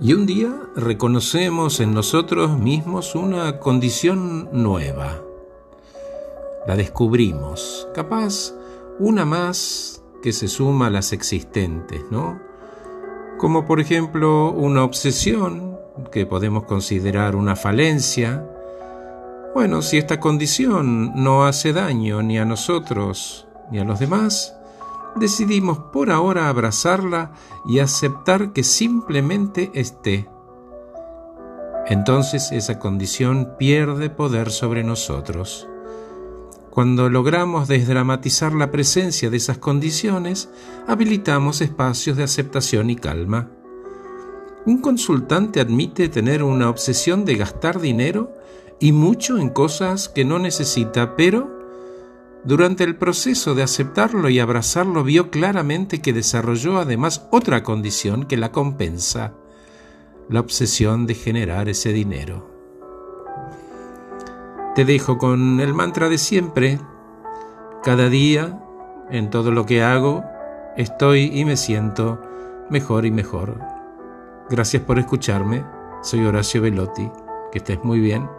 Y un día reconocemos en nosotros mismos una condición nueva. La descubrimos, capaz una más que se suma a las existentes, ¿no? Como por ejemplo una obsesión que podemos considerar una falencia. Bueno, si esta condición no hace daño ni a nosotros ni a los demás, decidimos por ahora abrazarla y aceptar que simplemente esté. Entonces esa condición pierde poder sobre nosotros. Cuando logramos desdramatizar la presencia de esas condiciones, habilitamos espacios de aceptación y calma. Un consultante admite tener una obsesión de gastar dinero y mucho en cosas que no necesita, pero durante el proceso de aceptarlo y abrazarlo vio claramente que desarrolló además otra condición que la compensa, la obsesión de generar ese dinero. Te dejo con el mantra de siempre. Cada día, en todo lo que hago, estoy y me siento mejor y mejor. Gracias por escucharme. Soy Horacio Velotti. Que estés muy bien.